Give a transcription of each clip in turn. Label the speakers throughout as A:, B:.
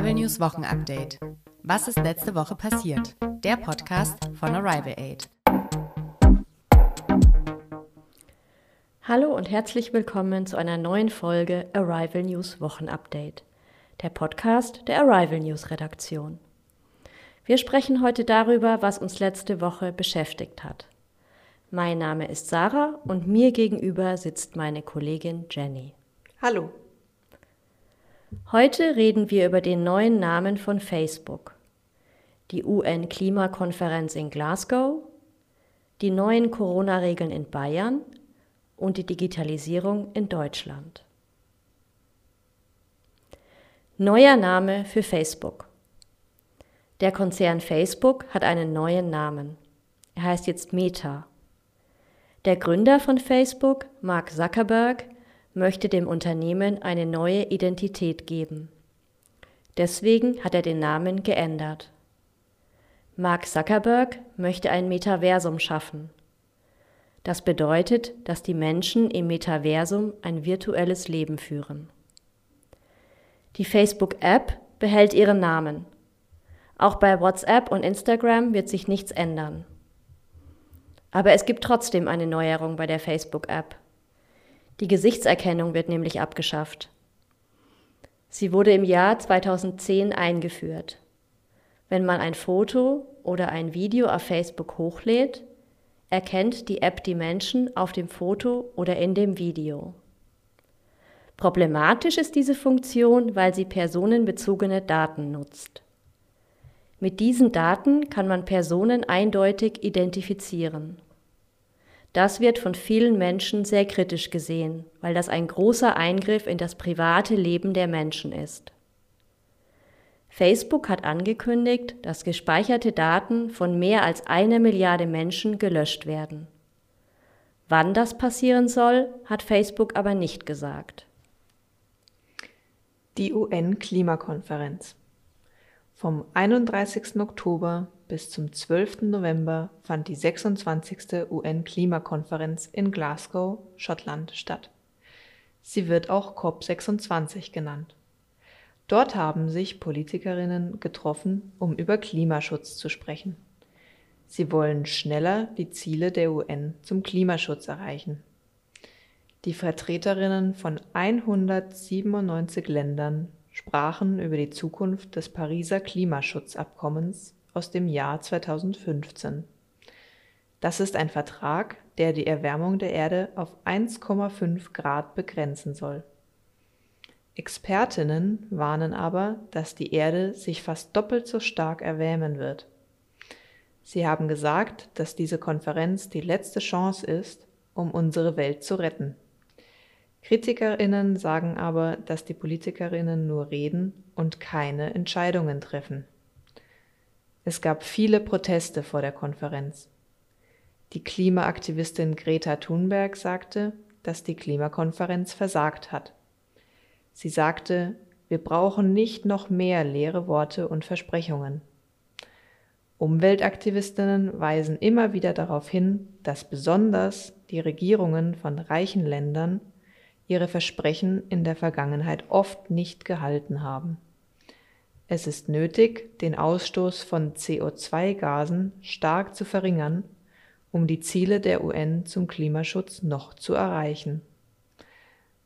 A: Arrival News Wochenupdate. Was ist letzte Woche passiert? Der Podcast von Arrival Aid.
B: Hallo und herzlich willkommen zu einer neuen Folge Arrival News Wochenupdate, der Podcast der Arrival News Redaktion. Wir sprechen heute darüber, was uns letzte Woche beschäftigt hat. Mein Name ist Sarah und mir gegenüber sitzt meine Kollegin Jenny.
C: Hallo.
B: Heute reden wir über den neuen Namen von Facebook, die UN-Klimakonferenz in Glasgow, die neuen Corona-Regeln in Bayern und die Digitalisierung in Deutschland. Neuer Name für Facebook. Der Konzern Facebook hat einen neuen Namen. Er heißt jetzt Meta. Der Gründer von Facebook, Mark Zuckerberg, möchte dem Unternehmen eine neue Identität geben. Deswegen hat er den Namen geändert. Mark Zuckerberg möchte ein Metaversum schaffen. Das bedeutet, dass die Menschen im Metaversum ein virtuelles Leben führen. Die Facebook-App behält ihren Namen. Auch bei WhatsApp und Instagram wird sich nichts ändern. Aber es gibt trotzdem eine Neuerung bei der Facebook-App. Die Gesichtserkennung wird nämlich abgeschafft. Sie wurde im Jahr 2010 eingeführt. Wenn man ein Foto oder ein Video auf Facebook hochlädt, erkennt die App die Menschen auf dem Foto oder in dem Video. Problematisch ist diese Funktion, weil sie personenbezogene Daten nutzt. Mit diesen Daten kann man Personen eindeutig identifizieren. Das wird von vielen Menschen sehr kritisch gesehen, weil das ein großer Eingriff in das private Leben der Menschen ist. Facebook hat angekündigt, dass gespeicherte Daten von mehr als einer Milliarde Menschen gelöscht werden. Wann das passieren soll, hat Facebook aber nicht gesagt.
C: Die UN-Klimakonferenz. Vom 31. Oktober bis zum 12. November fand die 26. UN-Klimakonferenz in Glasgow, Schottland statt. Sie wird auch COP26 genannt. Dort haben sich Politikerinnen getroffen, um über Klimaschutz zu sprechen. Sie wollen schneller die Ziele der UN zum Klimaschutz erreichen. Die Vertreterinnen von 197 Ländern sprachen über die Zukunft des Pariser Klimaschutzabkommens aus dem Jahr 2015. Das ist ein Vertrag, der die Erwärmung der Erde auf 1,5 Grad begrenzen soll. Expertinnen warnen aber, dass die Erde sich fast doppelt so stark erwärmen wird. Sie haben gesagt, dass diese Konferenz die letzte Chance ist, um unsere Welt zu retten. Kritikerinnen sagen aber, dass die Politikerinnen nur reden und keine Entscheidungen treffen. Es gab viele Proteste vor der Konferenz. Die Klimaaktivistin Greta Thunberg sagte, dass die Klimakonferenz versagt hat. Sie sagte, wir brauchen nicht noch mehr leere Worte und Versprechungen. Umweltaktivistinnen weisen immer wieder darauf hin, dass besonders die Regierungen von reichen Ländern ihre Versprechen in der Vergangenheit oft nicht gehalten haben. Es ist nötig, den Ausstoß von CO2-Gasen stark zu verringern, um die Ziele der UN zum Klimaschutz noch zu erreichen.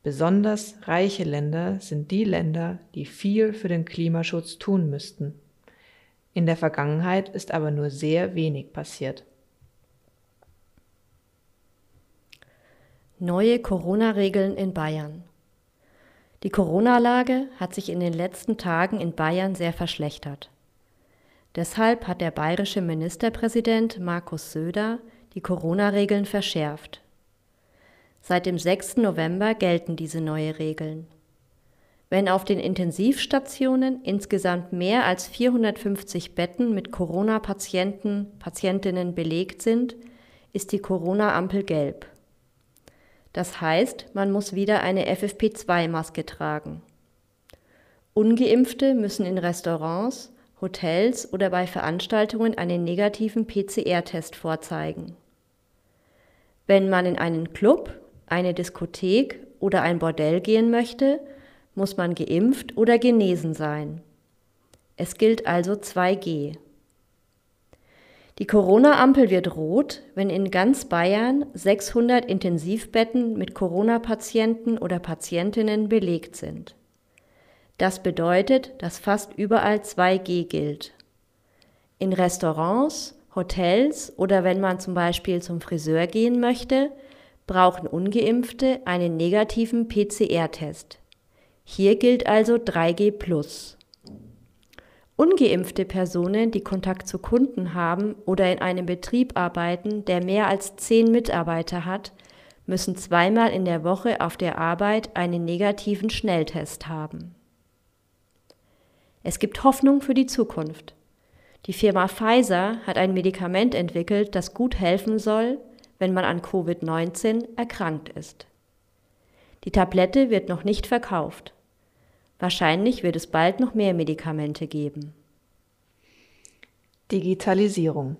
C: Besonders reiche Länder sind die Länder, die viel für den Klimaschutz tun müssten. In der Vergangenheit ist aber nur sehr wenig passiert.
B: Neue Corona-Regeln in Bayern. Die Corona-Lage hat sich in den letzten Tagen in Bayern sehr verschlechtert. Deshalb hat der bayerische Ministerpräsident Markus Söder die Corona-Regeln verschärft. Seit dem 6. November gelten diese neue Regeln. Wenn auf den Intensivstationen insgesamt mehr als 450 Betten mit Corona-Patienten, Patientinnen belegt sind, ist die Corona-Ampel gelb. Das heißt, man muss wieder eine FFP2-Maske tragen. Ungeimpfte müssen in Restaurants, Hotels oder bei Veranstaltungen einen negativen PCR-Test vorzeigen. Wenn man in einen Club, eine Diskothek oder ein Bordell gehen möchte, muss man geimpft oder genesen sein. Es gilt also 2G. Die Corona-Ampel wird rot, wenn in ganz Bayern 600 Intensivbetten mit Corona-Patienten oder Patientinnen belegt sind. Das bedeutet, dass fast überall 2G gilt. In Restaurants, Hotels oder wenn man zum Beispiel zum Friseur gehen möchte, brauchen ungeimpfte einen negativen PCR-Test. Hier gilt also 3G. Ungeimpfte Personen, die Kontakt zu Kunden haben oder in einem Betrieb arbeiten, der mehr als zehn Mitarbeiter hat, müssen zweimal in der Woche auf der Arbeit einen negativen Schnelltest haben. Es gibt Hoffnung für die Zukunft. Die Firma Pfizer hat ein Medikament entwickelt, das gut helfen soll, wenn man an Covid-19 erkrankt ist. Die Tablette wird noch nicht verkauft. Wahrscheinlich wird es bald noch mehr Medikamente geben.
C: Digitalisierung.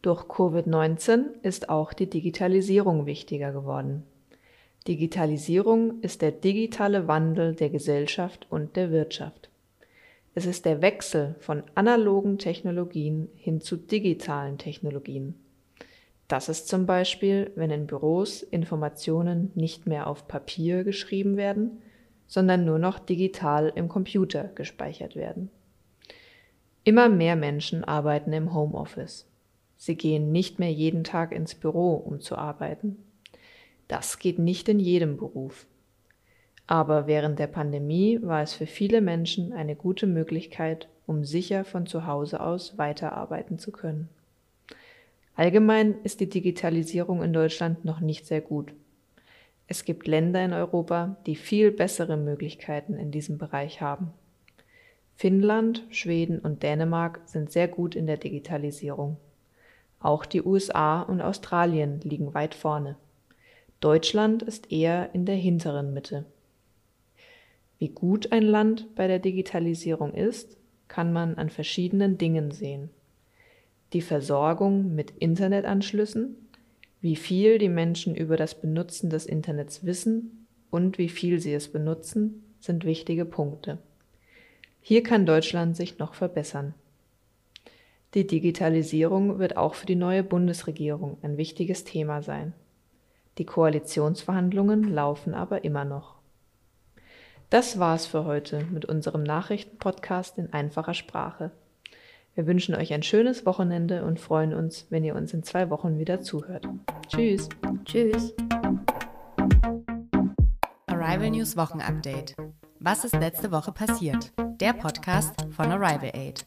C: Durch Covid-19 ist auch die Digitalisierung wichtiger geworden. Digitalisierung ist der digitale Wandel der Gesellschaft und der Wirtschaft. Es ist der Wechsel von analogen Technologien hin zu digitalen Technologien. Das ist zum Beispiel, wenn in Büros Informationen nicht mehr auf Papier geschrieben werden, sondern nur noch digital im Computer gespeichert werden. Immer mehr Menschen arbeiten im Homeoffice. Sie gehen nicht mehr jeden Tag ins Büro, um zu arbeiten. Das geht nicht in jedem Beruf. Aber während der Pandemie war es für viele Menschen eine gute Möglichkeit, um sicher von zu Hause aus weiterarbeiten zu können. Allgemein ist die Digitalisierung in Deutschland noch nicht sehr gut. Es gibt Länder in Europa, die viel bessere Möglichkeiten in diesem Bereich haben. Finnland, Schweden und Dänemark sind sehr gut in der Digitalisierung. Auch die USA und Australien liegen weit vorne. Deutschland ist eher in der hinteren Mitte. Wie gut ein Land bei der Digitalisierung ist, kann man an verschiedenen Dingen sehen. Die Versorgung mit Internetanschlüssen, wie viel die Menschen über das Benutzen des Internets wissen und wie viel sie es benutzen, sind wichtige Punkte. Hier kann Deutschland sich noch verbessern. Die Digitalisierung wird auch für die neue Bundesregierung ein wichtiges Thema sein. Die Koalitionsverhandlungen laufen aber immer noch. Das war's für heute mit unserem Nachrichtenpodcast in einfacher Sprache. Wir wünschen euch ein schönes Wochenende und freuen uns, wenn ihr uns in zwei Wochen wieder zuhört. Tschüss.
B: Tschüss.
A: Arrival News Wochenupdate. Was ist letzte Woche passiert? Der Podcast von Arrival Aid.